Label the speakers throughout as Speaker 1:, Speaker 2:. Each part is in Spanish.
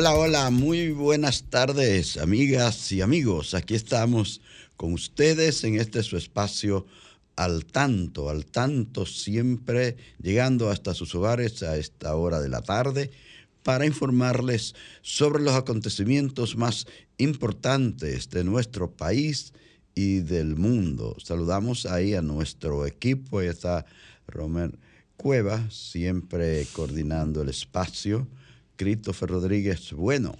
Speaker 1: Hola, hola, muy buenas tardes, amigas y amigos. Aquí estamos con ustedes en este su espacio al tanto, al tanto siempre llegando hasta sus hogares a esta hora de la tarde para informarles sobre los acontecimientos más importantes de nuestro país y del mundo. Saludamos ahí a nuestro equipo, ahí está Romer Cueva, siempre coordinando el espacio Christopher Rodríguez Bueno,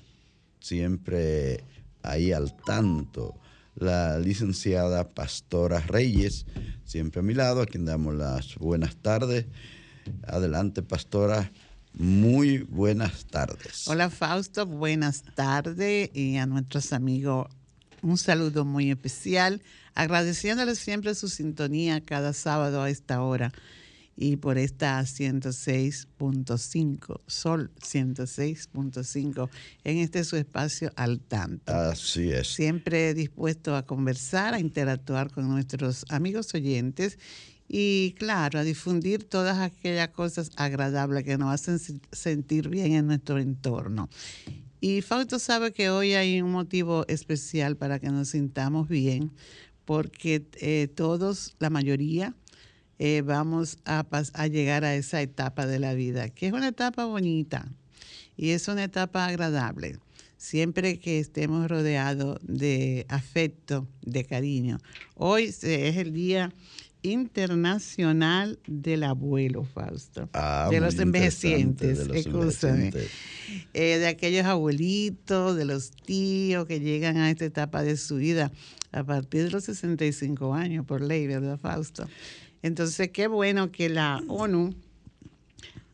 Speaker 1: siempre ahí al tanto. La licenciada Pastora Reyes, siempre a mi lado, a quien damos las buenas tardes. Adelante, Pastora. Muy buenas tardes.
Speaker 2: Hola, Fausto. Buenas tardes. Y a nuestros amigos, un saludo muy especial. Agradeciéndoles siempre su sintonía cada sábado a esta hora y por esta 106.5, Sol 106.5, en este su espacio al tanto.
Speaker 1: Así es.
Speaker 2: Siempre dispuesto a conversar, a interactuar con nuestros amigos oyentes y claro, a difundir todas aquellas cosas agradables que nos hacen sentir bien en nuestro entorno. Y Fausto sabe que hoy hay un motivo especial para que nos sintamos bien, porque eh, todos, la mayoría, eh, vamos a, a llegar a esa etapa de la vida, que es una etapa bonita y es una etapa agradable. Siempre que estemos rodeados de afecto, de cariño. Hoy es el Día Internacional del Abuelo, Fausto.
Speaker 1: Ah,
Speaker 2: de los envejecientes,
Speaker 1: de, los
Speaker 2: eh, de aquellos abuelitos, de los tíos que llegan a esta etapa de su vida a partir de los 65 años, por ley, ¿verdad, Fausto? Entonces, qué bueno que la ONU,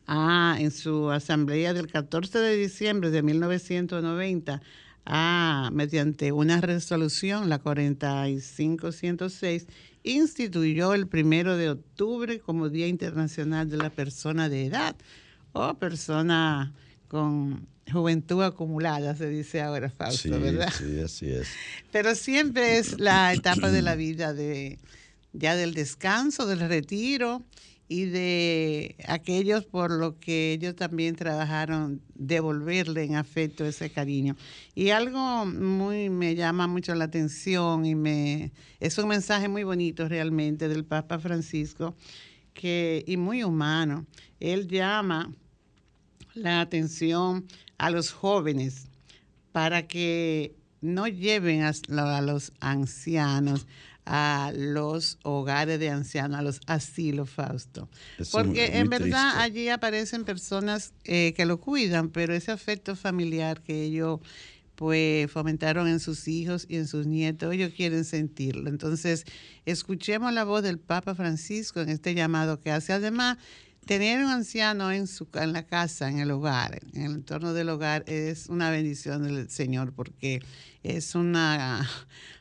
Speaker 2: ah, en su asamblea del 14 de diciembre de 1990, ah, mediante una resolución, la 4506, instituyó el primero de octubre como Día Internacional de la Persona de Edad o persona con juventud acumulada, se dice ahora, Fausto, ¿verdad?
Speaker 1: Sí, así es.
Speaker 2: Pero siempre es la etapa de la vida de ya del descanso, del retiro y de aquellos por lo que ellos también trabajaron devolverle en afecto ese cariño. Y algo muy me llama mucho la atención y me es un mensaje muy bonito realmente del Papa Francisco que y muy humano. Él llama la atención a los jóvenes para que no lleven a, a los ancianos a los hogares de ancianos, a los asilos, Fausto. Porque en verdad allí aparecen personas eh, que lo cuidan, pero ese afecto familiar que ellos pues fomentaron en sus hijos y en sus nietos, ellos quieren sentirlo. Entonces, escuchemos la voz del Papa Francisco en este llamado que hace. Además, tener un anciano en, su, en la casa, en el hogar, en el entorno del hogar, es una bendición del Señor porque es una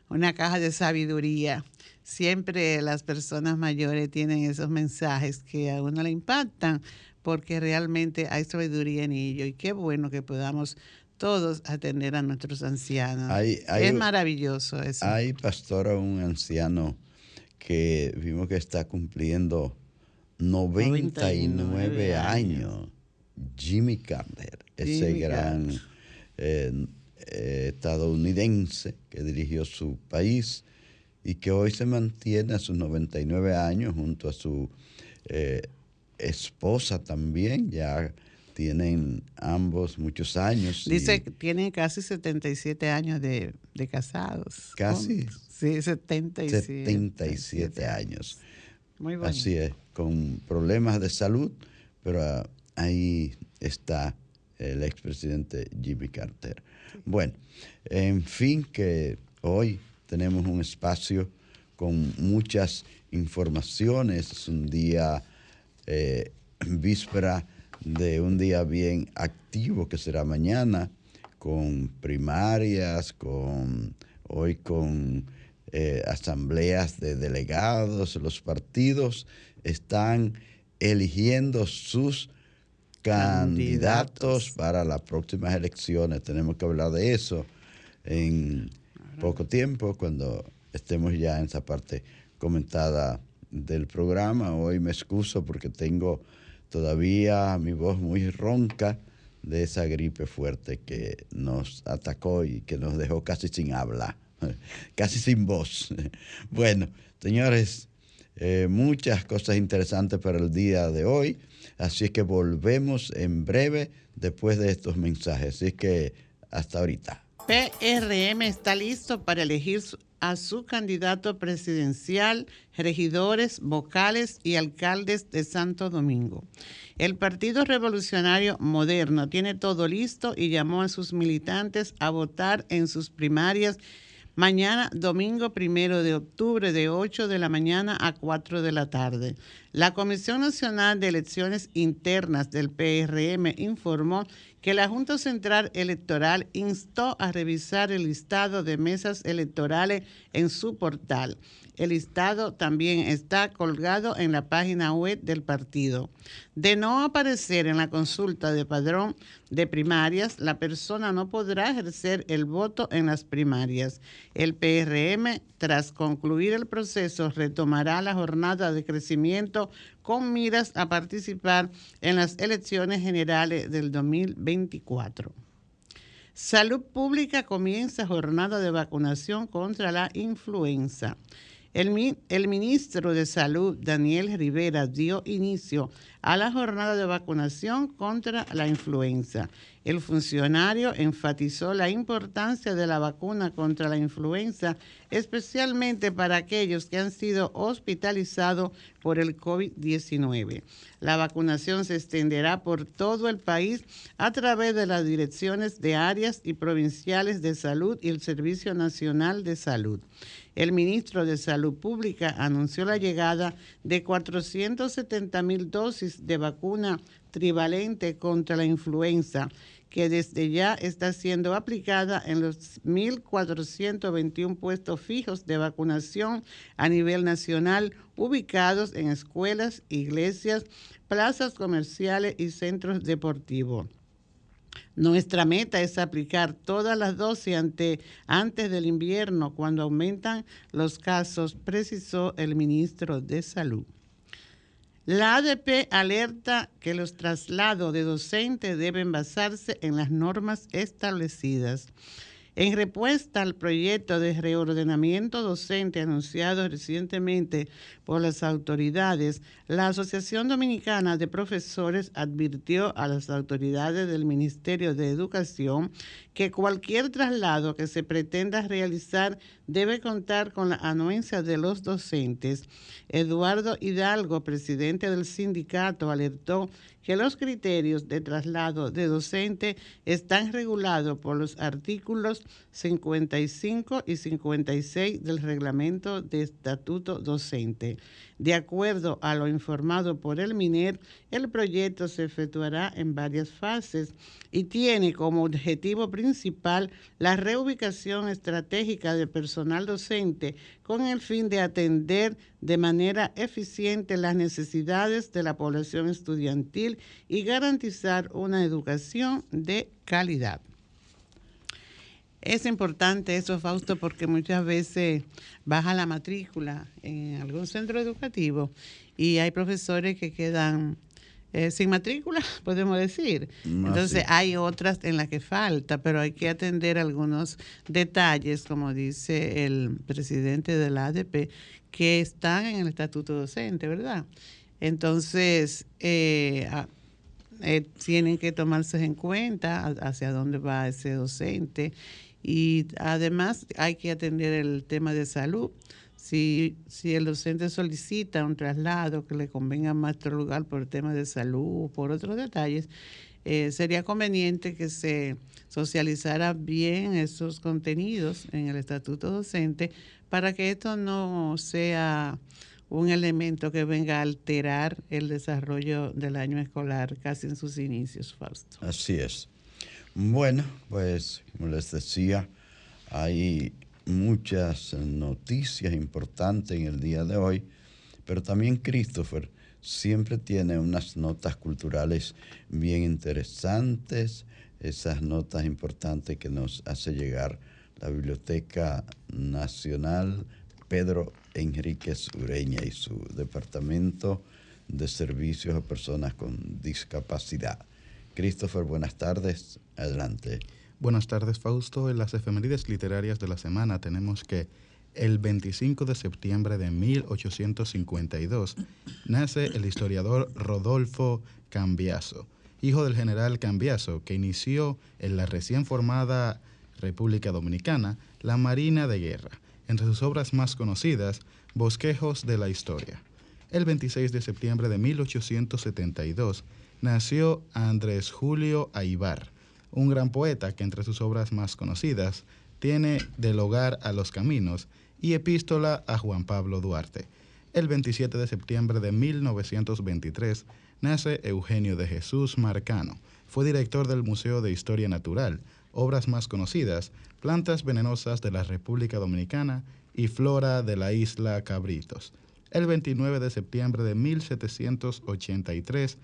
Speaker 2: una caja de sabiduría. Siempre las personas mayores tienen esos mensajes que a uno le impactan porque realmente hay sabiduría en ello y qué bueno que podamos todos atender a nuestros ancianos. es maravilloso eso.
Speaker 1: Hay, pastora, un anciano que vimos que está cumpliendo 99, años. Jimmy Carter, ese gran eh, eh, estadounidense que dirigió su país y que hoy se mantiene a sus 99 años junto a su eh, esposa también, ya tienen ambos muchos años.
Speaker 2: Dice que tienen casi 77 años de, casados.
Speaker 1: ¿Casi?
Speaker 2: Sí, 77.
Speaker 1: 77 años.
Speaker 2: Muy bueno.
Speaker 1: Así es, con problemas de salud, pero ah, ahí está el expresidente Jimmy Carter. Bueno, en fin, que hoy tenemos un espacio con muchas informaciones, es un día eh, víspera de un día bien activo que será mañana, con primarias, con hoy con eh, asambleas de delegados, los partidos están eligiendo sus candidatos, para las próximas elecciones. Tenemos que hablar de eso en poco tiempo, cuando estemos ya en esa parte comentada del programa. Hoy me excuso porque tengo todavía mi voz muy ronca de esa gripe fuerte que nos atacó y que nos dejó casi sin habla, casi sin voz. Bueno, señores, eh, muchas cosas interesantes para el día de hoy, así que volvemos en breve después de estos mensajes. Así que hasta ahorita.
Speaker 2: PRM está listo para elegir a su candidato presidencial, regidores, vocales y alcaldes de Santo Domingo. El Partido Revolucionario Moderno tiene todo listo y llamó a sus militantes a votar en sus primarias mañana domingo primero de octubre de 8 de la mañana a 4 de la tarde. La Comisión Nacional de Elecciones Internas del PRM informó que la Junta Central Electoral instó a revisar el listado de mesas electorales en su portal. El listado también está colgado en la página web del partido. De no aparecer en la consulta de padrón de primarias, la persona no podrá ejercer el voto en las primarias. El PRM, tras concluir el proceso, retomará la jornada de crecimiento con miras a participar en las elecciones generales del 2024. Salud Pública comienza jornada de vacunación contra la influenza. El, ministro de Salud, Daniel Rivera, dio inicio a la jornada de vacunación contra la influenza. El funcionario enfatizó la importancia de la vacuna contra la influenza, especialmente para aquellos que han sido hospitalizados por el COVID-19. La vacunación se extenderá por todo el país a través de las direcciones de áreas y provinciales de salud y el Servicio Nacional de Salud el ministro de Salud Pública anunció la llegada de 470 mil dosis de vacuna trivalente contra la influenza que desde ya está siendo aplicada en los 1.421 puestos fijos de vacunación a nivel nacional ubicados en escuelas, iglesias, plazas comerciales y centros deportivos. Nuestra meta es aplicar todas las dosis antes del invierno, cuando aumentan los casos, precisó el ministro de Salud. La ADP alerta que los traslados de docentes deben basarse en las normas establecidas. En respuesta al proyecto de reordenamiento docente anunciado recientemente por las autoridades, la Asociación Dominicana de Profesores advirtió a las autoridades del Ministerio de Educación que cualquier traslado que se pretenda realizar debe contar con la anuencia de los docentes. Eduardo Hidalgo, presidente del sindicato, alertó que los criterios de traslado de docente están regulados por los artículos 55 y 56 del reglamento de estatuto docente. De acuerdo a lo informado por el MINER, el proyecto se efectuará en varias fases y tiene como objetivo principal la reubicación estratégica de personal docente con el fin de atender de manera eficiente las necesidades de la población estudiantil y garantizar una educación de calidad. Es importante eso, Fausto, porque muchas veces baja la matrícula en algún centro educativo y hay profesores que quedan eh, sin matrícula, podemos decir. Entonces hay otras en las que falta, pero hay que atender algunos detalles, como dice el presidente de la ADP, que están en el estatuto docente, ¿verdad? Entonces, eh, eh, tienen que tomarse en cuenta hacia dónde va ese docente y además hay que atender el tema de salud. Si, si el docente solicita un traslado que le convenga más otro lugar por temas de salud o por otros detalles, eh, sería conveniente que se socializara bien esos contenidos en el estatuto docente para que esto no sea un elemento que venga a alterar el desarrollo del año escolar casi en sus inicios, Fausto.
Speaker 1: Así es. Bueno, pues como les decía, hay muchas noticias importantes en el día de hoy, pero también Christopher siempre tiene unas notas culturales bien interesantes, esas notas importantes que nos hace llegar la Biblioteca Nacional Pedro Enríquez Ureña y su Departamento de Servicios a Personas con Discapacidad. Christopher, buenas tardes. Adelante.
Speaker 3: Buenas tardes, Fausto. En las efemérides literarias de la semana tenemos que el 25 de septiembre de 1852 nace el historiador Rodolfo Cambiaso, hijo del general Cambiaso, que inició en la recién formada República Dominicana la Marina de Guerra entre sus obras más conocidas, Bosquejos de la Historia. El 26 de septiembre de 1872 nació Andrés Julio Aibar, un gran poeta que entre sus obras más conocidas tiene Del hogar a los caminos y Epístola a Juan Pablo Duarte. El 27 de septiembre de 1923 nace Eugenio de Jesús Marcano. Fue director del Museo de Historia Natural, obras más conocidas, Plantas venenosas de la República Dominicana y Flora de la isla Cabritos. El 29 de septiembre de 1783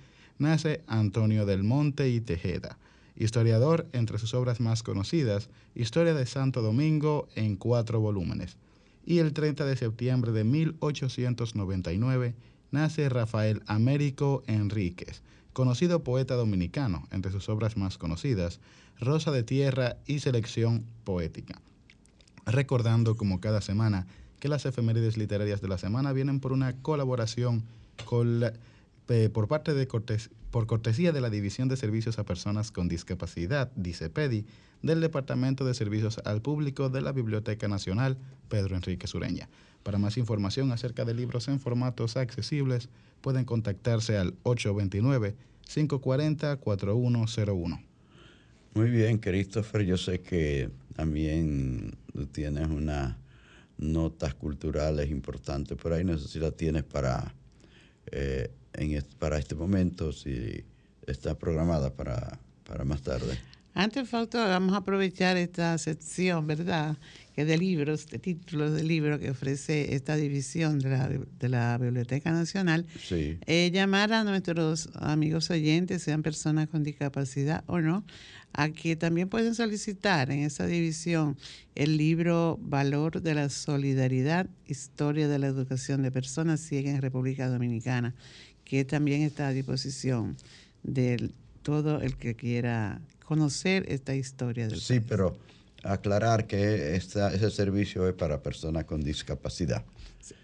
Speaker 3: nace Antonio del Monte y Tejeda, historiador entre sus obras más conocidas, Historia de Santo Domingo en cuatro volúmenes. Y el 30 de septiembre de 1899 nace Rafael Américo Enríquez, conocido poeta dominicano, entre sus obras más conocidas, Rosa de Tierra y Selección Poética. Recordando como cada semana que las efemérides literarias de la semana vienen por una colaboración con eh, por parte de por cortesía de la División de Servicios a Personas con Discapacidad, DICEPEDI, del Departamento de Servicios al Público de la Biblioteca Nacional Pedro Enrique Sureña. Para más información acerca de libros en formatos accesibles, pueden contactarse al 829-540-4101.
Speaker 1: Muy bien, Christopher, yo sé que también tienes unas notas culturales importantes por ahí, no sé si la tienes para, eh, en para este momento, si está programada para, para más tarde.
Speaker 2: Antes, Fausto, vamos a aprovechar esta sección, ¿verdad? Que de libros, de títulos de libros que ofrece esta división de la, de la Biblioteca Nacional.
Speaker 1: Sí.
Speaker 2: Eh, llamar a nuestros amigos oyentes, sean personas con discapacidad o no, a que también pueden solicitar en esa división el libro Valor de la Solidaridad, Historia de la Educación de Personas Ciegas en República Dominicana, que también está a disposición de todo el que quiera conocer esta historia del
Speaker 1: Sí, pero aclarar que ese servicio es para personas con discapacidad.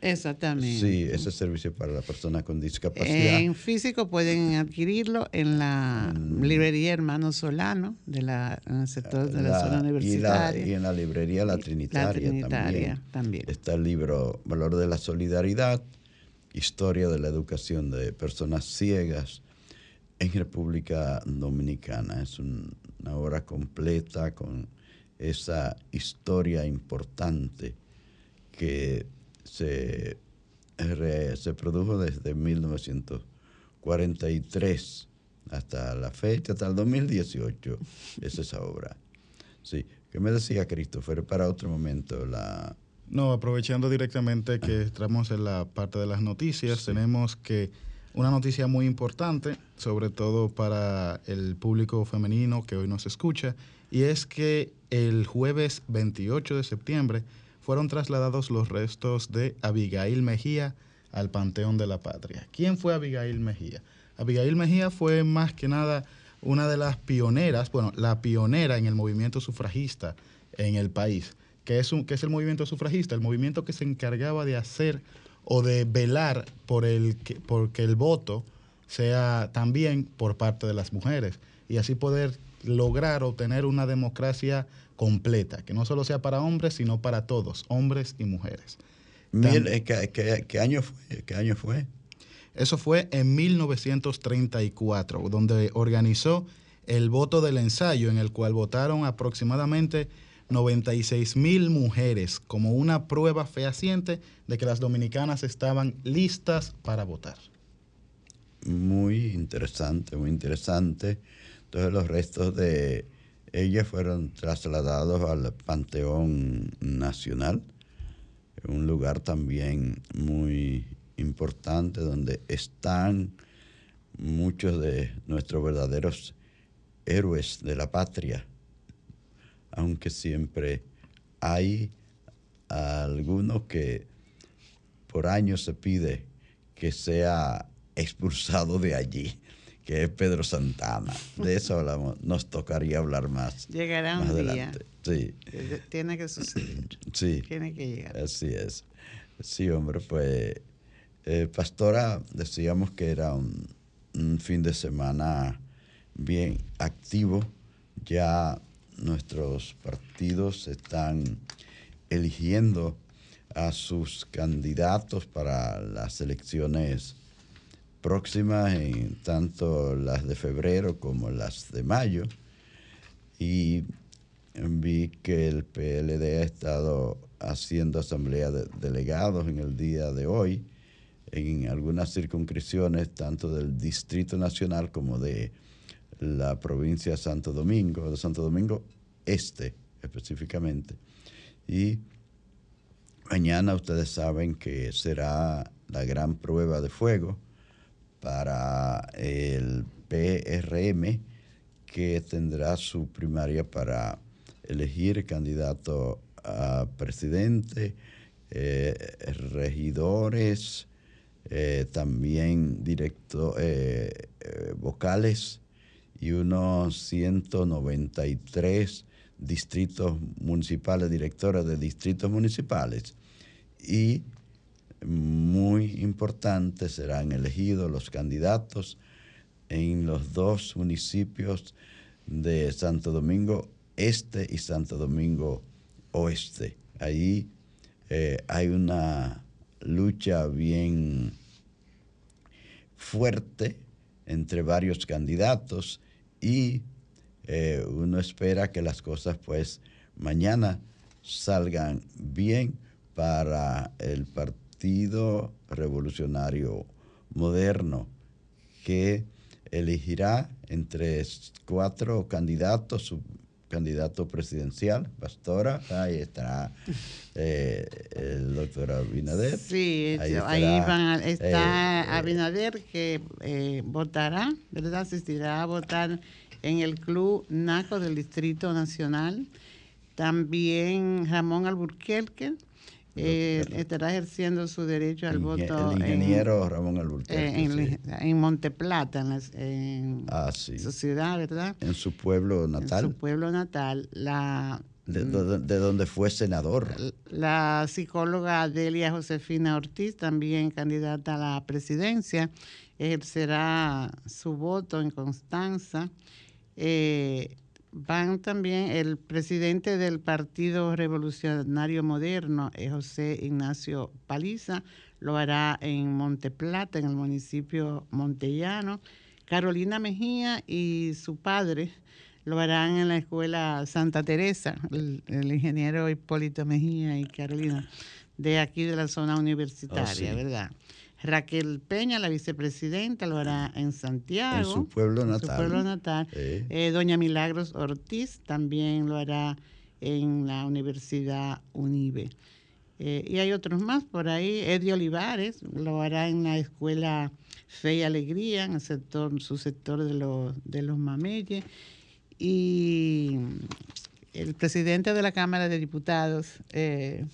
Speaker 2: Exactamente.
Speaker 1: Sí, ese servicio para la persona con discapacidad.
Speaker 2: En físico pueden adquirirlo en la mm. librería Hermano Solano, de la, en el sector de la, zona universitaria.
Speaker 1: Y, en la librería La Trinitaria, también. Está el libro Valor de la Solidaridad, Historia de la Educación de Personas Ciegas en República Dominicana. Es una obra completa con esa historia importante que se, se produjo desde 1943 hasta la fecha, hasta el 2018, es esa obra. Sí, ¿qué me decía Christopher? Para otro momento la...
Speaker 3: No, aprovechando directamente que estamos en la parte de las noticias, tenemos que una noticia muy importante, sobre todo para el público femenino que hoy nos escucha, y es que el jueves 28 de septiembre fueron trasladados los restos de Abigail Mejía al Panteón de la Patria. ¿Quién fue Abigail Mejía? Abigail Mejía fue más que nada una de las pioneras, bueno, la pionera en el movimiento sufragista en el país. ¿Qué es, un, es el movimiento sufragista? El movimiento que se encargaba de hacer o de velar por el que, porque el voto sea también por parte de las mujeres y así poder lograr obtener una democracia completa, que no solo sea para hombres, sino para todos, hombres y mujeres.
Speaker 1: Mil, ¿qué, qué, año fue? ¿Qué año fue?
Speaker 3: Eso fue en 1934, donde organizó el voto del ensayo, en el cual votaron aproximadamente 96 mil mujeres como una prueba fehaciente de que las dominicanas estaban listas para votar.
Speaker 1: Muy interesante, muy interesante. Entonces los restos de ella fueron trasladados al Panteón Nacional, un lugar también muy importante donde están muchos de nuestros verdaderos héroes de la patria, aunque siempre hay algunos que por años se pide que sea expulsado de allí, que es Pedro Santana. De eso hablamos, nos tocaría hablar más.
Speaker 2: Llegará
Speaker 1: un
Speaker 2: adelante. Sí. Tiene que suceder.
Speaker 1: Sí.
Speaker 2: Tiene que llegar.
Speaker 1: Así es. Sí, hombre, pues, eh, Pastora, decíamos que era un, un fin de semana bien activo. Ya nuestros partidos están eligiendo a sus candidatos para las elecciones próximas, en tanto las de febrero como las de mayo. Y vi que el PLD ha estado haciendo asamblea de delegados en el día de hoy en algunas circunscripciones, tanto del Distrito Nacional como de la provincia de Santo Domingo, de Santo Domingo Este específicamente. Y mañana ustedes saben que será la gran prueba de fuego para el PRM que tendrá su primaria para elegir candidato a presidente, eh, regidores, eh, también directo, eh, vocales y unos 193 distritos municipales, directores de distritos municipales. Y muy importante serán elegidos los candidatos en los dos municipios de Santo Domingo Este y Santo Domingo Oeste. Ahí eh, hay una lucha bien fuerte entre varios candidatos y eh, uno espera que las cosas pues mañana salgan bien para el Partido Revolucionario Moderno que elegirá entre cuatro candidatos, candidato presidencial, Pastora, ahí está eh, el doctor Abinader.
Speaker 2: Sí, ahí, van está eh, Abinader que votará, ¿verdad? Asistirá a votar en el Club NACO del Distrito Nacional. También Ramón Alburquerque eh, estará ejerciendo su derecho al voto.
Speaker 1: El ingeniero Ramón Alburquerque.
Speaker 2: En, Monteplata, en,
Speaker 1: ah,
Speaker 2: su ciudad, ¿verdad?
Speaker 1: En su pueblo natal.
Speaker 2: En su pueblo natal. La,
Speaker 1: de, donde fue senador.
Speaker 2: La psicóloga Delia Josefina Ortiz, también candidata a la presidencia, ejercerá su voto en Constanza. Eh, van también el presidente del Partido Revolucionario Moderno, eh, José Ignacio Paliza, lo hará en Monteplata, en el municipio montellano. Carolina Mejía y su padre lo harán en la escuela Santa Teresa, el, ingeniero Hipólito Mejía y Carolina, de aquí de la zona universitaria, oh, ¿verdad? Raquel Peña, la vicepresidenta, lo hará en Santiago.
Speaker 1: En su pueblo natal.
Speaker 2: En su pueblo natal. Eh, doña Milagros Ortiz también lo hará en la Universidad UNIBE. Eh, y hay otros más por ahí. Eddie Olivares lo hará en la escuela Fe y Alegría, en el sector, su sector de los, de los mameyes. Y el presidente de la Cámara de Diputados, eh,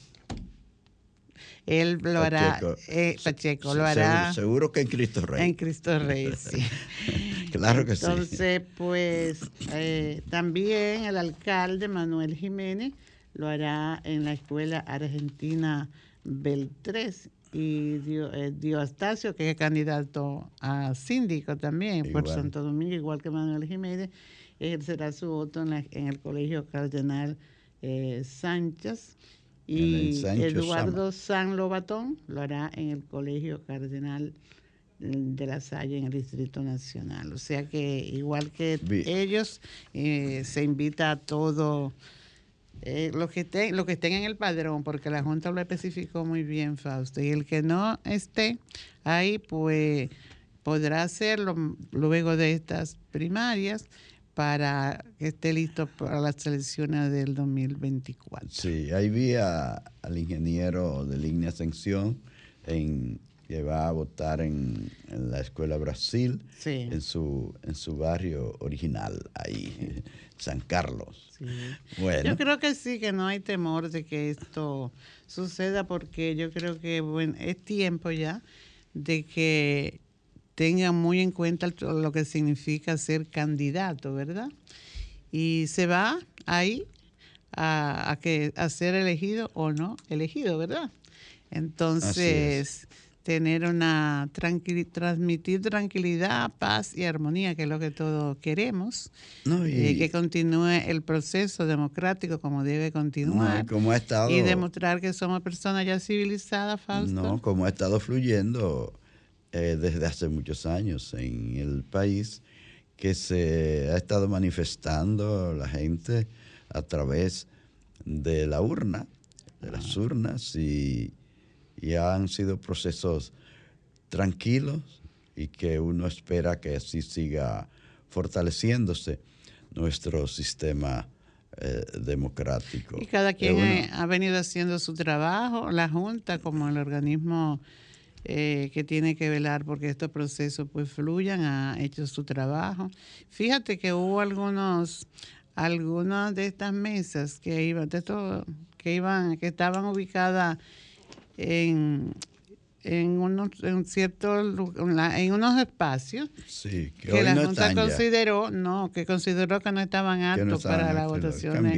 Speaker 2: él lo hará, eh, Pacheco lo hará.
Speaker 1: Seguro, que en Cristo Rey.
Speaker 2: En Cristo Rey, sí.
Speaker 1: claro que
Speaker 2: sí. Entonces, pues eh, también el alcalde Manuel Jiménez lo hará en la escuela argentina Beltrés y Dio, eh, Astacio, que es candidato a síndico también por Santo Domingo, igual que Manuel Jiménez, ejercerá su voto en, el Colegio Cardenal eh, Sánchez. Y Eduardo San Lobatón lo hará en el Colegio Cardenal de la Salle en el Distrito Nacional. O sea que igual que ellos, eh, se invita a todo eh, los que estén, lo que estén en el padrón, porque la Junta lo especificó muy bien, Fausto, y el que no esté ahí, pues podrá hacerlo luego de estas primarias para que esté listo para las elecciones del 2024.
Speaker 1: Sí, ahí vi al ingeniero de línea Ascensión en que va a votar en, la Escuela Brasil, en, su, en su barrio original, ahí, San Carlos.
Speaker 2: Bueno. Yo creo que sí, que no hay temor de que esto suceda, porque yo creo que bueno, es tiempo ya de que tengan muy en cuenta lo que significa ser candidato, ¿verdad? Y se va ahí a, que, a ser elegido o no elegido, ¿verdad? Entonces, tener una transmitir tranquilidad, paz y armonía, que es lo que todos queremos, y, eh, que continúe el proceso democrático como debe continuar,
Speaker 1: como ha estado,
Speaker 2: y demostrar que somos personas ya civilizadas, Fausto.
Speaker 1: No, como ha estado fluyendo eh, desde hace muchos años en el país, que se ha estado manifestando la gente a través de la urna, de las urnas y y han sido procesos tranquilos y que uno espera que así siga fortaleciéndose nuestro sistema eh, democrático.
Speaker 2: Y cada quien ha venido haciendo su trabajo, la Junta como el organismo eh, que tiene que velar porque estos procesos pues fluyan, ha hecho su trabajo. Fíjate que hubo algunos, algunas de estas mesas que iban, de que iban, que estaban ubicadas en, en unos en en unos espacios
Speaker 1: que,
Speaker 2: la Junta consideró no que consideró que no estaban aptos para la votación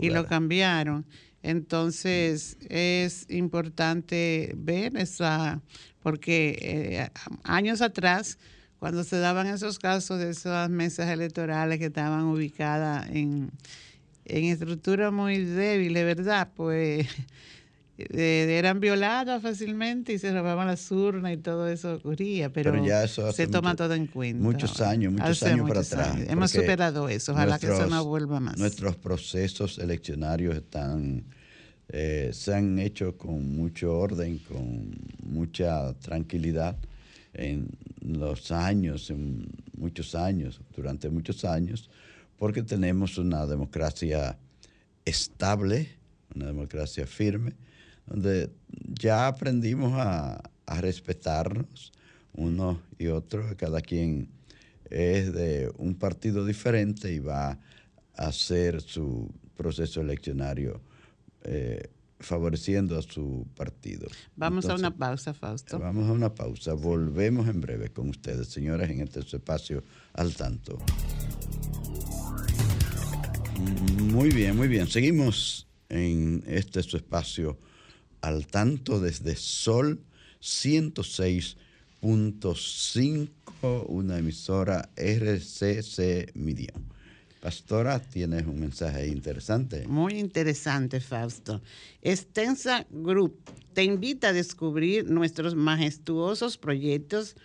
Speaker 2: y lo cambiaron entonces es importante ver esa porque eh, años atrás cuando se daban esos casos de esas mesas electorales que estaban ubicadas en en estructura muy débiles verdad pues eran violadas fácilmente y se robaban las urnas y todo eso ocurría, pero, ya eso se toma todo en cuenta.
Speaker 1: Muchos años, muchos años para atrás.
Speaker 2: Hemos superado eso, ojalá que eso no vuelva más.
Speaker 1: Nuestros procesos eleccionarios están, eh, se han hecho con mucho orden, con mucha tranquilidad en los años, en muchos años, durante muchos años, porque tenemos una democracia estable, una democracia firme, donde ya aprendimos a, respetarnos unos y otros, cada quien es de un partido diferente y va a hacer su proceso eleccionario eh, favoreciendo a su partido.
Speaker 2: Vamos a una pausa, Fausto.
Speaker 1: Vamos a una pausa. Volvemos en breve con ustedes, señoras, en este espacio al tanto. Muy bien, muy bien. Seguimos en este su espacio al tanto desde Sol 106.5, una emisora RCC Media. Pastora, tienes un mensaje interesante.
Speaker 2: Muy interesante, Fausto. Extensa Group te invita a descubrir nuestros majestuosos proyectos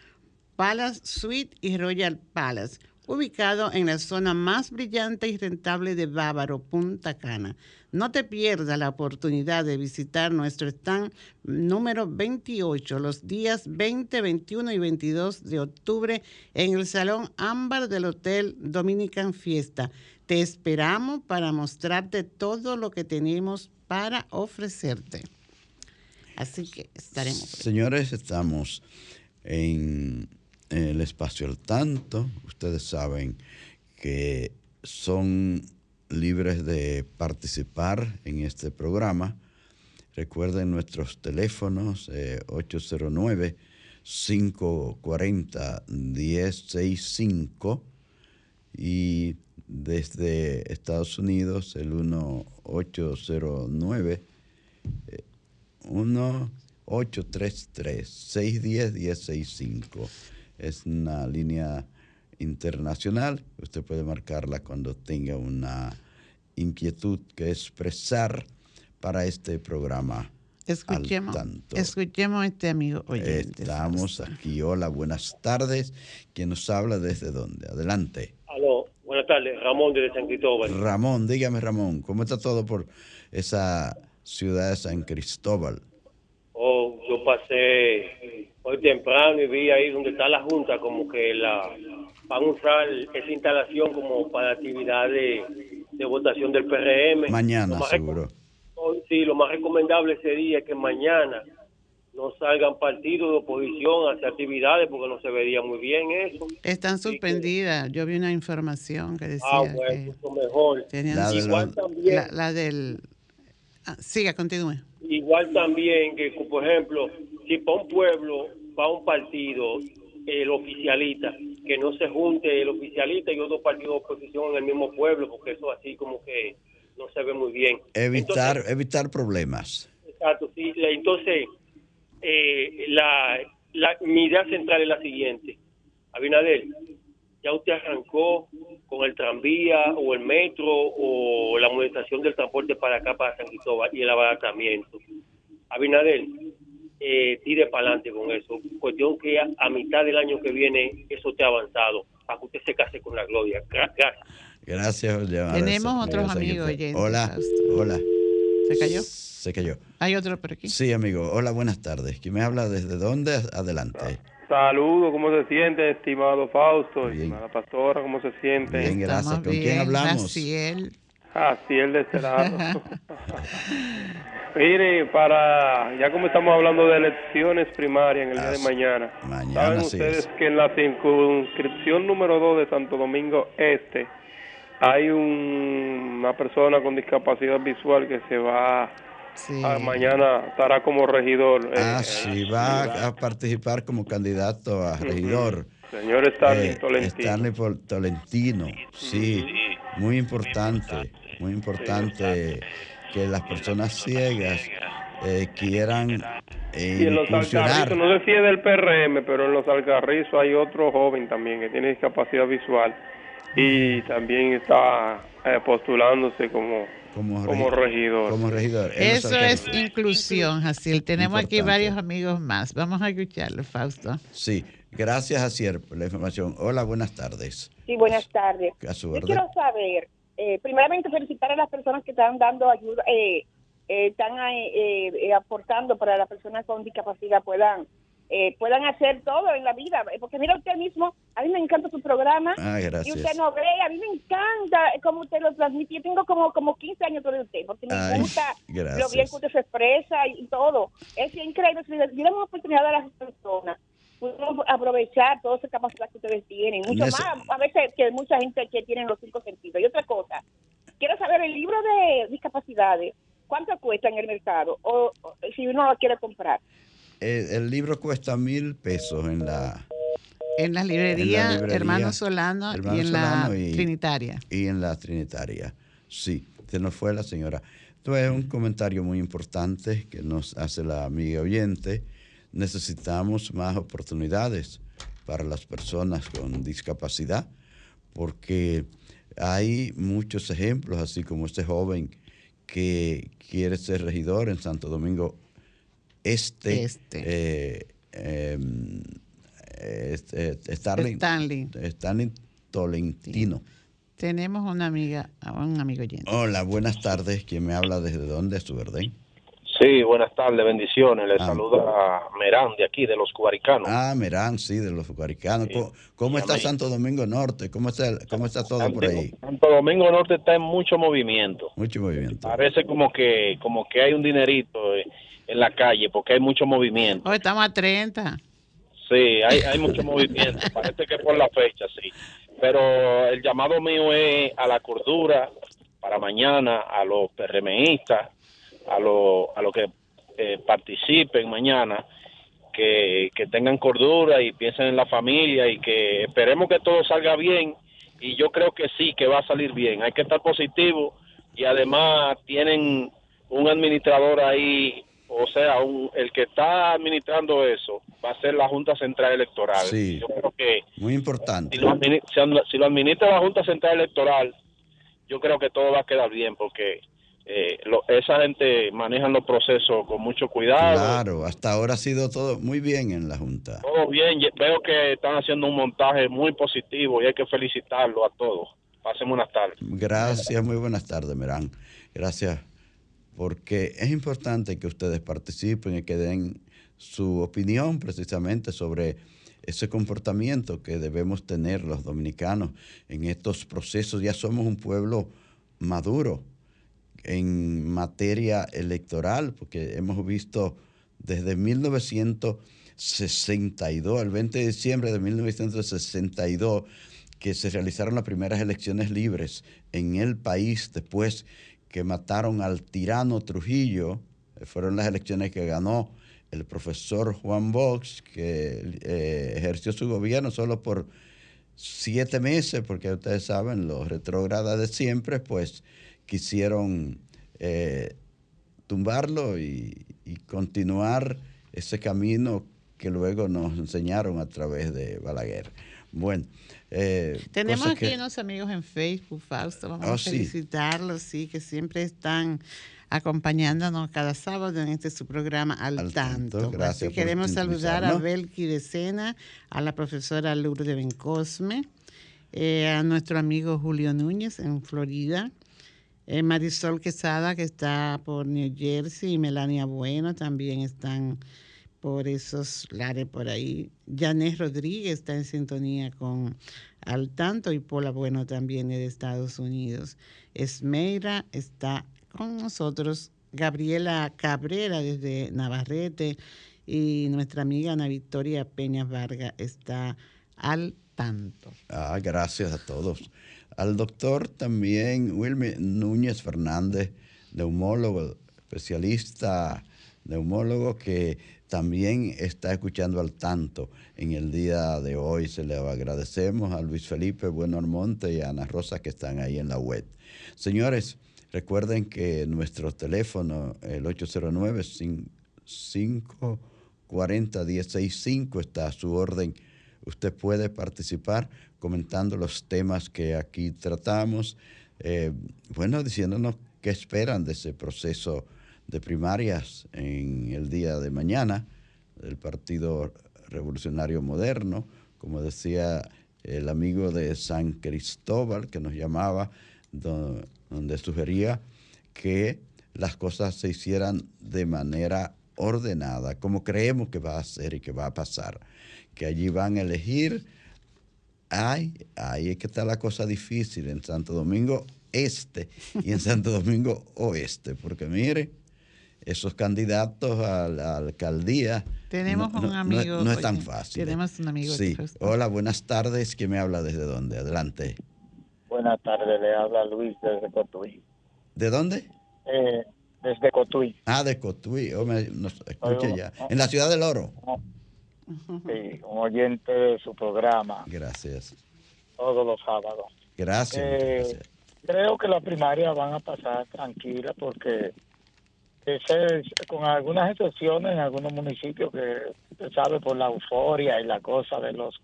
Speaker 2: Palace Suite y Royal Palace ubicado en la zona más brillante y rentable de Bávaro, Punta Cana. No te pierdas la oportunidad de visitar nuestro stand número 28 los días 20, 21 y 22 de octubre en el Salón Ámbar del Hotel Dominican Fiesta. Te esperamos para mostrarte todo lo que tenemos para ofrecerte. Así que estaremos.
Speaker 1: Señores, estamos en el espacio al tanto. Ustedes saben que son libres de participar en este programa. Recuerden nuestros teléfonos 809 540 1065 y desde Estados Unidos el 1809 1 833-610-1065. Es una línea internacional. Usted puede marcarla cuando tenga una inquietud que expresar para este programa.
Speaker 2: Escuchemos, escuchemos este amigo
Speaker 1: oyente. Estamos aquí. Hola, buenas tardes. ¿Quién nos habla desde dónde? Adelante.
Speaker 4: Aló, buenas tardes. Ramón de San Cristóbal.
Speaker 1: Ramón, dígame Ramón, ¿cómo está todo por esa ciudad de San Cristóbal?
Speaker 4: Oh, yo pasé hoy temprano y vi ahí donde está la Junta, como que la van a usar esa instalación como para actividades de votación del PRM.
Speaker 1: Mañana, seguro
Speaker 4: sí, lo más recomendable sería que mañana no salgan partidos de oposición a hacer actividades porque no se vería muy bien eso.
Speaker 2: Están suspendidas. Yo vi una información que decía
Speaker 4: ah, bueno, que mejor.
Speaker 1: La,
Speaker 4: igual también,
Speaker 2: la, del... Ah, siga, continúe.
Speaker 4: Igual también que, por ejemplo, si para un pueblo va un partido, el oficialista, que no se junte el oficialista y otro partido de oposición en el mismo pueblo, porque eso así como que no se ve muy bien.
Speaker 1: Evitar, evitar problemas.
Speaker 4: Exacto, sí. Entonces, eh, la, la, mi idea central es la siguiente. Abinader, ya usted arrancó con el tranvía o el metro o la modernización del transporte para acá, para San Cristóbal y el abaratamiento. Abinader, eh, tire para adelante con eso. Cuestión que a, mitad del año que viene eso esté avanzado, para que usted se case con la gloria. Gracias.
Speaker 1: Gracias,
Speaker 2: Tenemos otros amigos oyentes.
Speaker 1: Hola, hola.
Speaker 2: ¿Se cayó?
Speaker 1: Se cayó.
Speaker 2: ¿Hay otro por aquí?
Speaker 1: Sí, amigo. Hola, buenas tardes. ¿Quién me habla desde dónde? Adelante.
Speaker 5: Saludos, ¿cómo se siente, estimado Fausto? Estimada pastora, ¿cómo se siente?
Speaker 1: Bien, gracias. ¿Con quién hablamos?
Speaker 2: Asiel.
Speaker 5: Asiel de. Mire, para, ya como estamos hablando de elecciones primarias en el día de mañana,
Speaker 1: mañana
Speaker 5: ¿saben ustedes que en la circunscripción número 2 de Santo Domingo Este, hay una persona con discapacidad visual que se va mañana estará como regidor.
Speaker 1: Eh, ah, sí, va a participar como candidato a regidor.
Speaker 5: Señor Stanley eh, Tolentino.
Speaker 1: Stanley Tolentino, sí, muy importante, muy importante que las personas ciegas eh, quieran eh,
Speaker 5: y en los Alcarrizos, no sé si es del PRM, pero en los Alcarrizos hay otro joven también que tiene discapacidad visual y también está eh, postulándose como, como, regidor.
Speaker 1: Como regidor.
Speaker 2: Eso es inclusión, Jaciel. Tenemos aquí varios amigos más. Vamos a escucharlo, Fausto.
Speaker 1: Sí, gracias, Jaciel, por la información. Hola, buenas tardes.
Speaker 6: Sí, buenas tardes. Yo quiero saber, eh, primeramente felicitar a las personas que están dando ayuda, eh, están aportando para las personas con discapacidad puedan eh, puedan hacer todo en la vida. Porque mira usted mismo, a mí me encanta su programa.
Speaker 1: Ah,
Speaker 6: y usted no ve, a mí me encanta cómo usted lo transmite. Yo tengo como, como 15 años de usted, porque me gusta lo bien que usted se expresa y todo. Es increíble. Si le diéramos oportunidad a las personas, podemos aprovechar toda esa capacidad que ustedes tienen. Mucho más, a veces, que mucha gente que tiene los cinco sentidos. Y otra cosa, quiero saber el libro de discapacidades. ¿Cuánto cuesta en el mercado? o si uno lo quiere comprar.
Speaker 1: Eh, el libro cuesta mil pesos en la...
Speaker 2: En la librería, Hermano Solano y en la Trinitaria.
Speaker 1: Y en la Trinitaria, sí. Se nos fue la señora. Esto es un comentario muy importante que nos hace la amiga oyente. Necesitamos más oportunidades para las personas con discapacidad porque hay muchos ejemplos, así como este joven que quiere ser regidor en Santo Domingo este, este. Eh, em, este
Speaker 2: Stanley.
Speaker 1: Stanley Tolentino.
Speaker 2: Tenemos una amiga, un amigo oyente.
Speaker 1: Hola, buenas tardes. ¿Quién me habla desde dónde, su verdad?
Speaker 7: Sí, buenas tardes, bendiciones. Les ah. saluda Merán de aquí, de los Cubaricanos.
Speaker 1: Ah, Merán, sí, de los Cubaricanos. ¿Cómo, está Santo Domingo Norte? ¿Cómo está, cómo está todo por ahí?
Speaker 7: Santo Domingo Norte está en mucho movimiento.
Speaker 1: Mucho movimiento.
Speaker 7: Parece como que, como que hay un dinerito. En la calle porque hay mucho movimiento.
Speaker 2: Hoy estamos a 30.
Speaker 7: Sí, hay, hay mucho movimiento. Parece que por la fecha, sí. Pero el llamado mío es a la cordura para mañana, a los PRMistas, a los a lo que eh, participen mañana, que, que tengan cordura y piensen en la familia y que esperemos que todo salga bien. Y yo creo que sí, que va a salir bien. Hay que estar positivo y además tienen un administrador ahí o sea, el que está administrando eso va a ser la Junta Central Electoral.
Speaker 1: Sí,
Speaker 7: yo creo que
Speaker 1: muy importante.
Speaker 7: Si lo, si lo administra la Junta Central Electoral, yo creo que todo va a quedar bien porque eh, esa gente maneja los procesos con mucho cuidado.
Speaker 1: Claro, hasta ahora ha sido todo muy bien en la Junta.
Speaker 7: Todo bien, veo que están haciendo un montaje muy positivo y hay que felicitarlo a todos. Pasen buenas tardes.
Speaker 1: Gracias, muy buenas tardes, Merán. Gracias, porque es importante que ustedes participen y que den su opinión precisamente sobre ese comportamiento que debemos tener los dominicanos en estos procesos. Ya somos un pueblo maduro en materia electoral, porque hemos visto desde 1962, el 20 de diciembre de 1962, que se realizaron las primeras elecciones libres en el país después que mataron al tirano Trujillo. Fueron las elecciones que ganó el profesor Juan Box, que eh, ejerció su gobierno solo por siete meses, porque ustedes saben, los retrógradas de siempre, pues quisieron eh, tumbarlo y, continuar ese camino que luego nos enseñaron a través de Balaguer. Bueno.
Speaker 2: Eh, Tenemos aquí unos amigos en Facebook, Fausto, vamos a oh, felicitarlos, sí. que siempre están acompañándonos cada sábado en este su programa Al, Tanto. Gracias. queremos saludar a Belki de Sena, a la profesora Lourdes Bencosme, eh, a nuestro amigo Julio Núñez en Florida, eh, Marisol Quesada, que está por New Jersey, y Melania Bueno también están por esos lares por ahí. Janés Rodríguez está en sintonía con Al Tanto y Paula Bueno también de Estados Unidos. Esmeira está con nosotros, Gabriela Cabrera desde Navarrete y nuestra amiga Ana Victoria Peñas Vargas está al tanto.
Speaker 1: Ah, gracias a todos al doctor también Wilmer Núñez Fernández, neumólogo, especialista neumólogo que también está escuchando al tanto en el día de hoy. Se le agradecemos a Luis Felipe Bueno Armonte y a Ana Rosa que están ahí en la web. Señores, recuerden que nuestro teléfono, el 809-540-165, está a su orden. Usted puede participar comentando los temas que aquí tratamos, eh, bueno, diciéndonos qué esperan de ese proceso de primarias en el día de mañana del Partido Revolucionario Moderno, como decía el amigo de San Cristóbal que nos llamaba, donde sugería que las cosas se hicieran de manera ordenada, como creemos que va a ser y que va a pasar, que allí van a elegir Ay, ahí es que está la cosa difícil en Santo Domingo Este y en Santo Domingo Oeste, porque mire, esos candidatos a la alcaldía.
Speaker 2: Tenemos un amigo.
Speaker 1: No, es tan fácil.
Speaker 2: Tenemos un amigo.
Speaker 1: Sí. Hola, buenas tardes. ¿Quién me habla desde dónde? Adelante.
Speaker 8: Buenas tardes, le habla Luis desde Cotuí.
Speaker 1: ¿De dónde?
Speaker 8: Eh, desde Cotuí.
Speaker 1: Ah, de Cotuí. Oh, me, escuche ya. En la ciudad del Oro.
Speaker 8: Sí, un oyente de su programa.
Speaker 1: Gracias.
Speaker 8: Todos los sábados.
Speaker 1: Gracias.
Speaker 8: Eh, creo que las primarias van a pasar tranquilas porque con algunas excepciones en algunos municipios que se sabe por la euforia y la cosa de los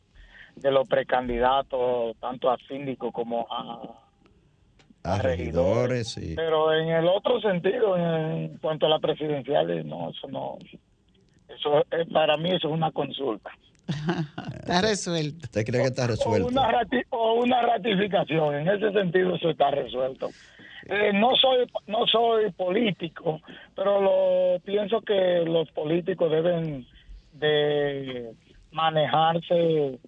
Speaker 8: de los precandidatos tanto a síndico como a,
Speaker 1: a, regidores, sí.
Speaker 8: pero en el otro sentido en cuanto a las presidenciales no eso no eso eh, para mí eso es una consulta.
Speaker 2: está resuelto.
Speaker 1: ¿Usted cree que está resuelto?
Speaker 8: O una, ratificación, en ese sentido eso está resuelto. Eh, no soy no soy político, pero lo pienso que los políticos deben de manejarse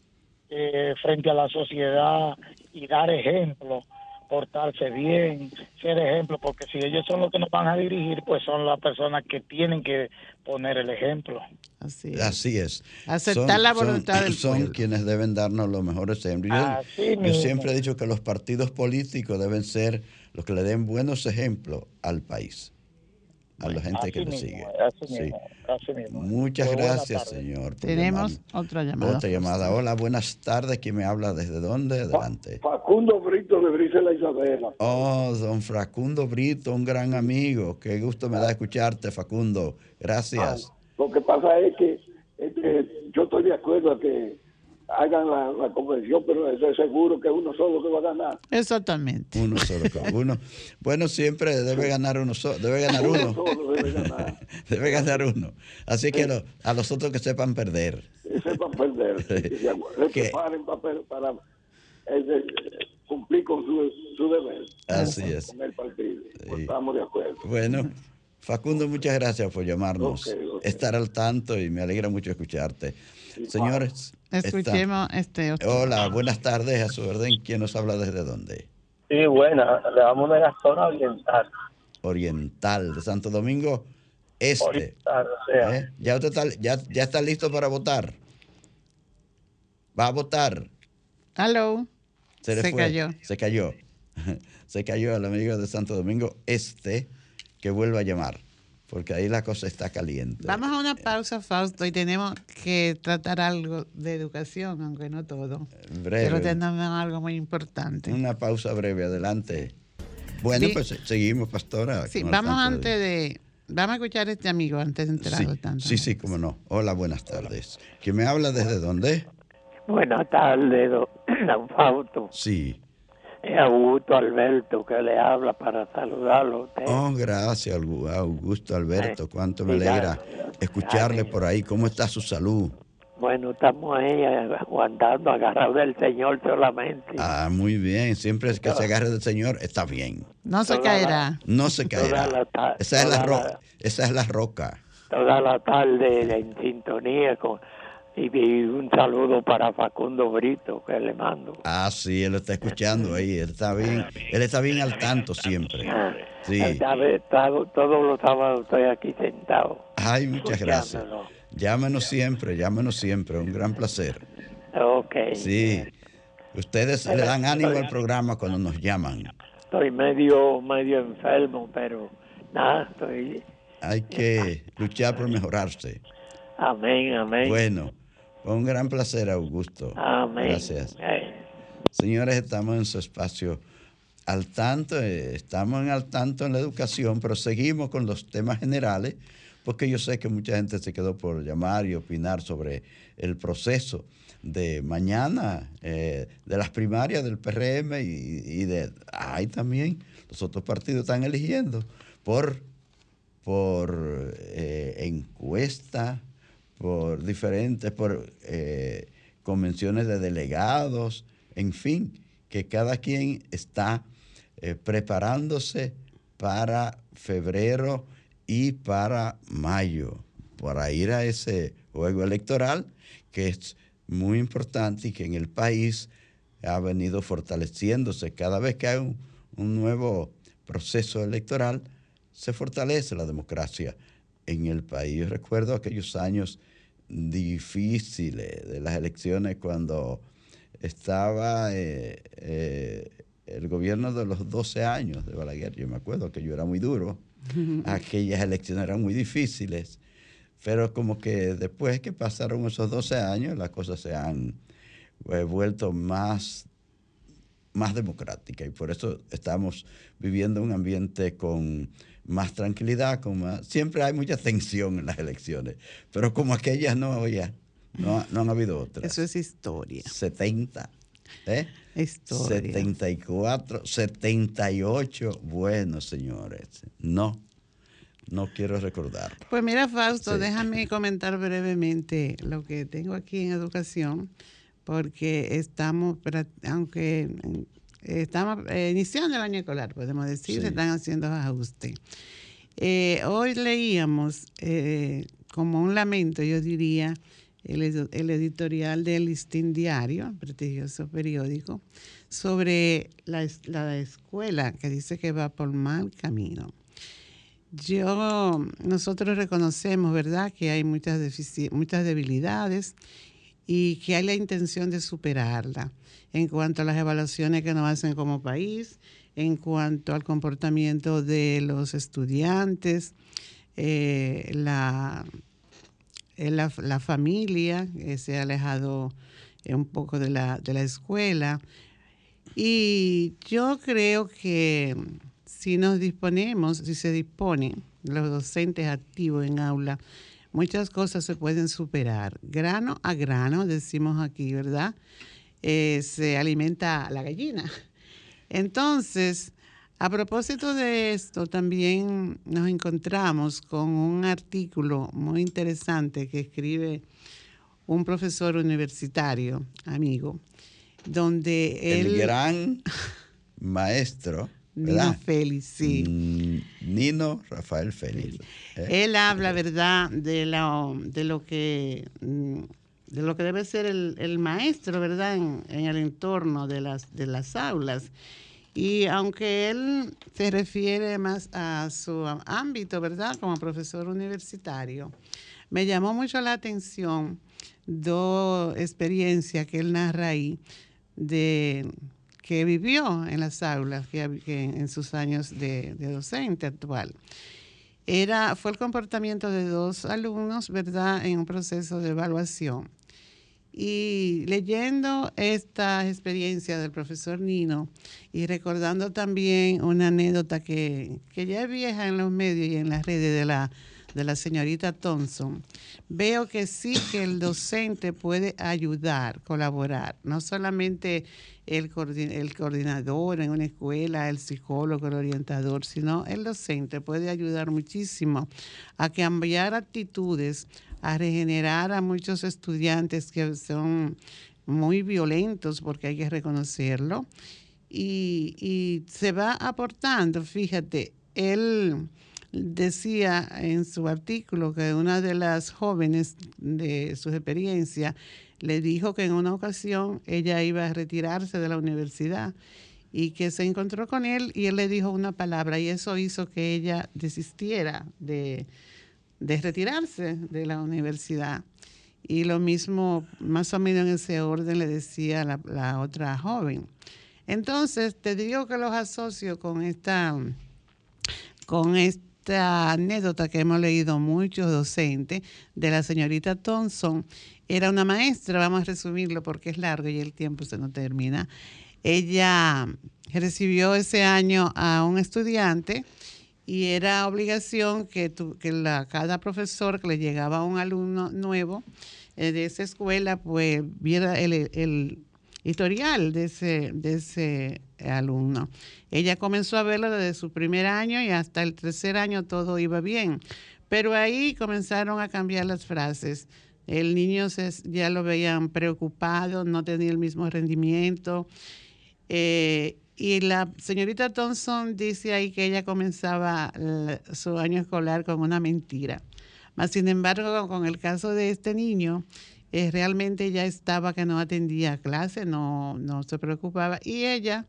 Speaker 8: eh, frente a la sociedad y dar ejemplo portarse bien, ser ejemplo, porque si ellos son los que nos van a dirigir, pues son las personas que tienen que poner el ejemplo.
Speaker 2: Así es.
Speaker 1: Así es.
Speaker 2: Aceptar la voluntad
Speaker 1: son,
Speaker 2: del
Speaker 1: Son quienes deben darnos los mejores ejemplos. yo siempre he dicho que los partidos políticos deben ser los que le den buenos ejemplos al país. A la gente que nos sigue. Muchas gracias, señor.
Speaker 2: Tenemos otra llamada.
Speaker 1: Otra llamada. Hola, buenas tardes. ¿Quién me habla? ¿Desde dónde? Adelante.
Speaker 9: Facundo Brito de Brisela Isabela.
Speaker 1: Oh, don Facundo Brito, un gran amigo. Qué gusto me da escucharte, Facundo. Gracias.
Speaker 9: lo que pasa es que este, yo estoy de acuerdo a que hagan la, convención, pero es seguro que uno solo que va a ganar.
Speaker 2: Exactamente.
Speaker 1: Uno solo, uno. Bueno, siempre debe ganar uno solo, debe ganar uno. debe ganar. uno. Así que a los otros que sepan perder.
Speaker 9: Que sepan perder. se preparen para, eh, cumplir con su, deber.
Speaker 1: Así es.
Speaker 9: Estamos de acuerdo.
Speaker 1: Bueno. Facundo, muchas gracias por llamarnos, estar al tanto y me alegra mucho escucharte. Señores,
Speaker 2: escuchemos este.
Speaker 1: Hola, buenas tardes, a su orden. ¿Quién nos habla desde dónde?
Speaker 10: Sí, buena, le vamos de la zona oriental.
Speaker 1: Oriental, de Santo Domingo Este.
Speaker 10: Oriental, o sea.
Speaker 1: ¿Eh? ¿Ya, usted está, ya, ya está listo para votar? ¿Va a votar?
Speaker 2: Hello. Se, cayó.
Speaker 1: Se cayó. Se cayó el amigo de Santo Domingo Este que vuelva a llamar, porque ahí la cosa está caliente.
Speaker 2: Vamos a una pausa, Fausto, y tenemos que tratar algo de educación, aunque no todo. Breve. Pero tenemos algo muy importante.
Speaker 1: Una pausa breve, adelante. Bueno, pues seguimos, pastora.
Speaker 2: Sí, vamos antes de... Vamos a escuchar a este amigo antes de entrar.
Speaker 1: Sí, tanto. sí, sí, cómo no. Hola, buenas tardes. ¿Quién me habla desde dónde?
Speaker 10: Buenas tardes, don Fausto.
Speaker 1: Sí.
Speaker 10: Es Augusto Alberto que le habla para saludarlo.
Speaker 1: Oh, gracias, Augusto Alberto. Cuánto me alegra escucharle por ahí. ¿Cómo está su salud?
Speaker 10: Bueno, estamos ahí aguantando, agarrados del Señor solamente.
Speaker 1: Ah, muy bien. Siempre que se agarre del Señor, está bien.
Speaker 2: No se caerá.
Speaker 1: no se caerá. esa, es la esa es la roca.
Speaker 10: Toda la tarde en sintonía con y, un saludo para Facundo Brito que le mando.
Speaker 1: Ah, sí, él está escuchando ahí, él está bien, él está bien al tanto siempre. Sí.
Speaker 10: todos los sábados estoy aquí sentado.
Speaker 1: Ay, muchas gracias. Llámenos siempre, llámenos siempre, un gran placer.
Speaker 10: Ok.
Speaker 1: Sí. Ustedes le dan ánimo al programa cuando nos llaman.
Speaker 10: Estoy medio, medio enfermo, pero nada, estoy...
Speaker 1: Hay que luchar por mejorarse.
Speaker 10: Amén, amén.
Speaker 1: Bueno, un gran placer, Augusto.
Speaker 10: Amén.
Speaker 1: Gracias. Señores, estamos en su espacio al tanto, eh, estamos en al tanto en la educación, pero seguimos con los temas generales, porque yo sé que mucha gente se quedó por llamar y opinar sobre el proceso de mañana, eh, de las primarias del PRM y, de, ahí también los otros partidos están eligiendo por, por eh, encuesta, por diferentes, por eh, convenciones de delegados, en fin, que cada quien está eh, preparándose para febrero y para mayo, para ir a ese juego electoral que es muy importante y que en el país ha venido fortaleciéndose. Cada vez que hay un, un nuevo proceso electoral, se fortalece la democracia en el país. Yo recuerdo aquellos años difíciles de las elecciones cuando estaba eh, eh, el gobierno de los 12 años de Balaguer. Yo me acuerdo que yo era muy duro. Aquellas elecciones eran muy difíciles. Pero como que después que pasaron esos 12 años, las cosas se han eh, vuelto más, más democráticas. Y por eso estamos viviendo un ambiente con más tranquilidad, con siempre hay mucha tensión en las elecciones, pero como aquellas no había, no, no han habido otras.
Speaker 2: Eso es historia.
Speaker 1: 70, ¿eh?
Speaker 2: Historia.
Speaker 1: 74, 78, bueno, señores, no, no quiero recordar.
Speaker 2: Pues mira, Fausto, déjame comentar brevemente lo que tengo aquí en educación, porque estamos, aunque Estamos eh, iniciando el año escolar, podemos decir, se están haciendo ajustes. Eh, hoy leíamos eh, como un lamento, yo diría, el, editorial del Listín Diario, prestigioso periódico, sobre la, la, escuela que dice que va por mal camino. Yo, nosotros reconocemos, ¿verdad?, que hay muchas, muchas debilidades y que hay la intención de superarla en cuanto a las evaluaciones que nos hacen como país, en cuanto al comportamiento de los estudiantes, eh, la, eh, la, la, familia que se ha alejado un poco de la, de la escuela. Y yo creo que si nos disponemos, si se disponen los docentes activos en aula, muchas cosas se pueden superar. Grano a grano, decimos aquí, ¿verdad? Eh, se alimenta la gallina. Entonces, a propósito de esto, también nos encontramos con un artículo muy interesante que escribe un profesor universitario, amigo, donde
Speaker 1: El gran maestro.
Speaker 2: Nino Félix, sí.
Speaker 1: Mm, Nino Rafael Félix.
Speaker 2: ¿eh? Él habla, ¿verdad?, de lo, de lo que mm, de lo que debe ser el, maestro, ¿verdad?, en, en, el entorno de las, de las aulas. Y aunque él se refiere más a su ámbito, ¿verdad?, como profesor universitario, me llamó mucho la atención dos experiencias que él narra ahí de que vivió en las aulas que, en sus años de, docente actual. Era, fue el comportamiento de dos alumnos, ¿verdad?, en un proceso de evaluación. Y leyendo esta experiencia del profesor Nino y recordando también una anécdota que, que ya es vieja en los medios y en las redes de la de la señorita Thompson, veo que sí que el docente puede ayudar, colaborar, no solamente el, el coordinador en una escuela, el psicólogo, el orientador, sino el docente puede ayudar muchísimo a cambiar actitudes, a regenerar a muchos estudiantes que son muy violentos, porque hay que reconocerlo, y, se va aportando, fíjate, él decía en su artículo que una de las jóvenes de su experiencia le dijo que en una ocasión ella iba a retirarse de la universidad y que se encontró con él y él le dijo una palabra y eso hizo que ella desistiera de, retirarse de la universidad. Y lo mismo, más o menos en ese orden, le decía la, la otra joven. Entonces, te digo que los asocio con esta, con esta esta anécdota que hemos leído muchos docentes de la señorita Thompson. Era una maestra, vamos a resumirlo porque es largo y el tiempo se nos termina. Ella recibió ese año a un estudiante y era obligación que, que la, cada profesor que le llegaba un alumno nuevo eh, de esa escuela, pues viera el historial de ese, de ese alumno. Ella comenzó a verlo desde su primer año y hasta el tercer año todo iba bien. Pero ahí comenzaron a cambiar las frases. El niño ya lo veían preocupado, no tenía el mismo rendimiento. Eh, y la señorita Thompson dice ahí que ella comenzaba su año escolar con una mentira. Mas, sin embargo, con el caso de este niño, eh, realmente ya estaba que no atendía clase, no, no se preocupaba. Y ella,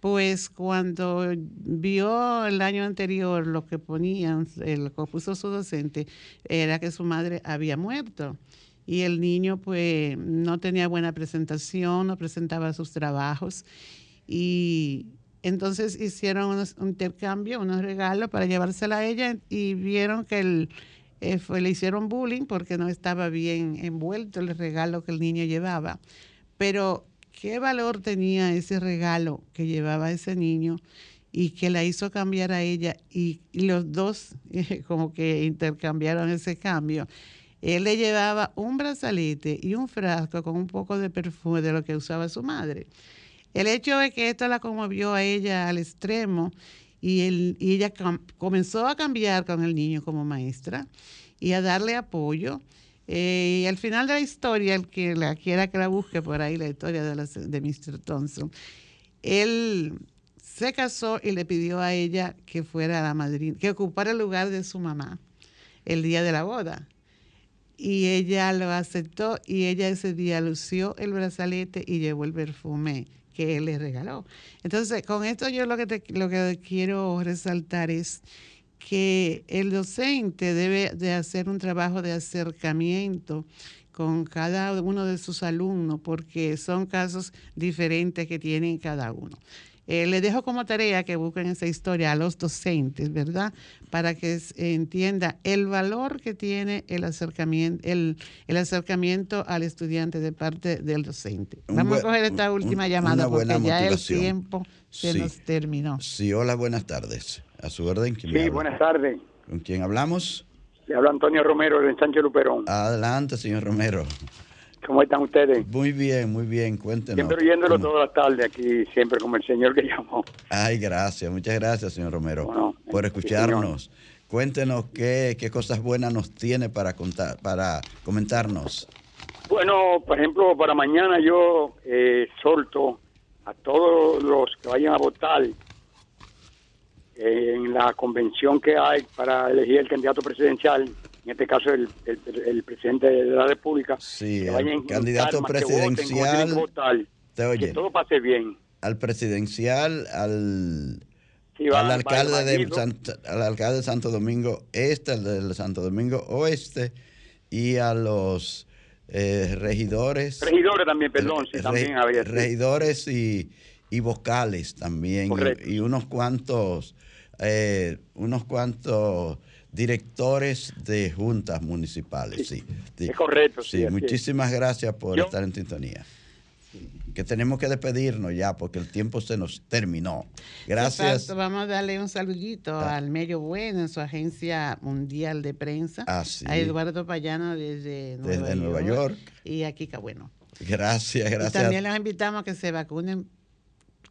Speaker 2: pues cuando vio el año anterior lo que ponían, lo que puso su docente, era que su madre había muerto. Y el niño pues no tenía buena presentación, no presentaba sus trabajos. Y entonces hicieron un intercambio, unos regalos para llevársela a ella y vieron que el, eh, le hicieron bullying porque no estaba bien envuelto el regalo que el niño llevaba. Pero qué valor tenía ese regalo que llevaba ese niño y que la hizo cambiar a ella y, los dos como que intercambiaron ese cambio. Él le llevaba un brazalete y un frasco con un poco de perfume de lo que usaba su madre. El hecho de que esto la conmovió a ella al extremo y, ella comenzó a cambiar con el niño como maestra y a darle apoyo. Eh, y al final de la historia, el que la quiera que la busque por ahí, la historia de, de Mr. Thompson, él se casó y le pidió a ella que fuera la madrina, que ocupara el lugar de su mamá el día de la boda. Y ella lo aceptó y ella ese día lució el brazalete y llevó el perfume que él le regaló. Entonces, con esto yo lo que, lo que quiero resaltar es que el docente debe de hacer un trabajo de acercamiento con cada uno de sus alumnos porque son casos diferentes que tienen cada uno. Eh, le dejo como tarea que busquen esa historia a los docentes, ¿verdad? Para que entienda el valor que tiene el acercamiento, el, acercamiento al estudiante de parte del docente. Vamos a coger esta última llamada porque ya el tiempo se nos terminó.
Speaker 1: Sí, hola, buenas tardes. A su orden.
Speaker 11: sí, buenas tardes.
Speaker 1: ¿Con quién hablamos?
Speaker 11: Le habla Antonio Romero de Sánchez Luperón.
Speaker 1: Adelante, señor Romero.
Speaker 11: ¿Cómo están ustedes?
Speaker 1: Muy bien, muy bien, cuéntenos.
Speaker 11: Siempre oyéndolo todas las tardes aquí, siempre como el señor que llamó.
Speaker 1: Ay, gracias, muchas gracias, señor Romero, por escucharnos. Cuéntenos qué, qué cosas buenas nos tiene para contar, para comentarnos.
Speaker 11: Bueno, por ejemplo, para mañana yo eh, solto a todos los que vayan a votar en la convención que hay para elegir el candidato presidencial en este caso el, el, presidente de la República,
Speaker 1: sí, el candidato presidencial,
Speaker 11: que, todo pase bien.
Speaker 1: Al presidencial, al, al, alcalde de al alcalde de Santo Domingo Este, al de Santo Domingo Oeste y a los eh, regidores.
Speaker 11: Regidores también, perdón, sí, también había.
Speaker 1: Regidores y, y vocales también, y, unos cuantos, eh, unos cuantos directores de juntas municipales. Sí,
Speaker 11: es correcto.
Speaker 1: Sí, muchísimas gracias por estar en sintonía. Que tenemos que despedirnos ya porque el tiempo se nos terminó. Gracias.
Speaker 2: Vamos a darle un saludito ah. al Medio Bueno en su agencia mundial de prensa.
Speaker 1: Ah,
Speaker 2: a Eduardo Payano desde Nueva,
Speaker 1: desde Nueva York.
Speaker 2: Y a Kika Bueno.
Speaker 1: Gracias, gracias.
Speaker 2: también les invitamos a que se vacunen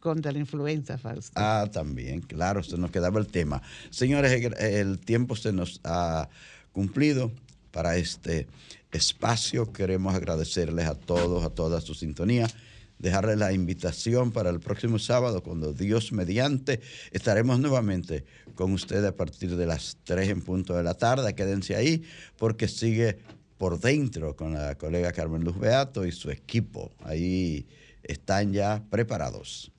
Speaker 2: contra la influenza, Fausto.
Speaker 1: Ah, también, claro, se nos quedaba el tema. Señores, el tiempo se nos ha cumplido para este espacio. Queremos agradecerles a todos, a toda su sintonía dejarles la invitación para el próximo sábado, cuando Dios mediante, estaremos nuevamente con ustedes a partir de las 3 en punto de la tarde. Quédense ahí porque sigue por dentro con la colega Carmen Luz Beato y su equipo. Ahí están ya preparados.